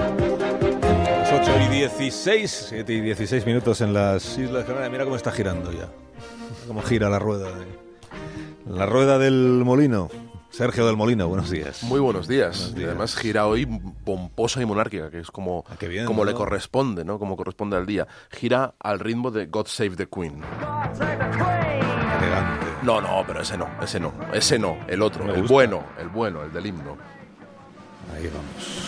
Las 8 y 16, 7 y 16 minutos en las Islas Canarias. Mira cómo está girando ya. Cómo gira la rueda. de- La rueda del molino. Sergio del Molino, buenos días. Muy buenos días. Buenos días. además gira hoy pomposa y monárquica, que es como, Ah, bien, como le corresponde, ¿no? Como corresponde al día. Gira al ritmo de God Save the Queen. Elegante. No, no, pero ese no, ese no, ese no, el otro, Me el gusta. bueno, el bueno, el del himno. Ahí vamos.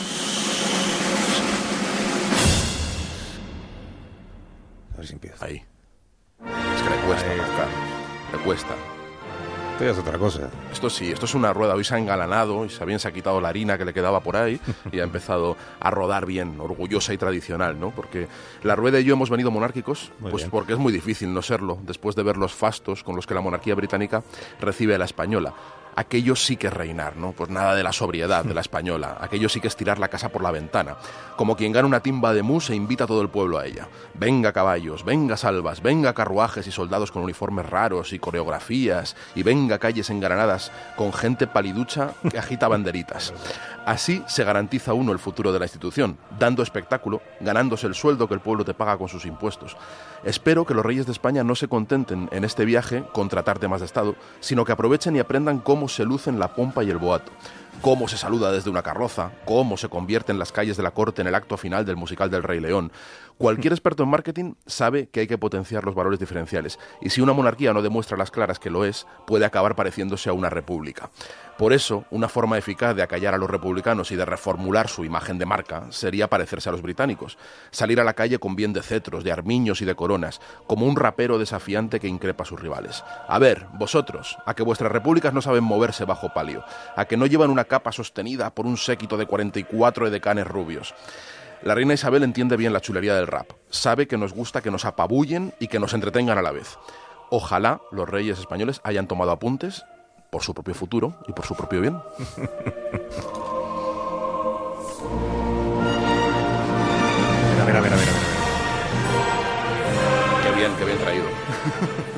A ver si empieza. Ahí. Es que le cuesta, Ahí. le cuesta. Esto ya es otra cosa. Esto sí, esto es una rueda. Hoy se ha engalanado y se bien se ha quitado la harina que le quedaba por ahí y ha empezado a rodar bien, orgullosa y tradicional, ¿no? Porque la rueda y yo hemos venido monárquicos, Muy pues bien. porque es muy difícil no serlo después de ver los fastos con los que la monarquía británica recibe a la española. Aquello sí que es reinar, ¿no? Pues nada de la sobriedad de la española. Aquello sí que es tirar la casa por la ventana. Como quien gana una timba de mus e invita a todo el pueblo a ella. Venga caballos, venga salvas, venga carruajes y soldados con uniformes raros y coreografías, y venga calles engalanadas con gente paliducha que agita banderitas. Así se garantiza uno el futuro de la institución, dando espectáculo, ganándose el sueldo que el pueblo te paga con sus impuestos. Espero que los reyes de España no se contenten en este viaje con tratar temas de Estado, sino que aprovechen y aprendan cómo se lucen la pompa y el boato, cómo se saluda desde una carroza, cómo se convierten las calles de la corte en el acto final del musical del Rey León. Cualquier experto en marketing sabe que hay que potenciar los valores diferenciales, y si una monarquía no demuestra las claras que lo es, puede acabar pareciéndose a una república. Por eso, una forma eficaz de acallar a los republicanos y de reformular su imagen de marca sería parecerse a los británicos, salir a la calle con bien de cetros, de armiños y de coronas, como un rapero desafiante que increpa a sus rivales. A ver, vosotros, a que vuestras repúblicas no saben moverse bajo palio, a que no llevan una capa sostenida por un séquito de 44 edecanes rubios. La reina Isabel entiende bien la chulería del rap, sabe que nos gusta que nos apabullen y que nos entretengan a la vez. Ojalá los reyes españoles hayan tomado apuntes por su propio futuro y por su propio bien. Mira, mira, mira, mira. Qué bien, qué bien traído.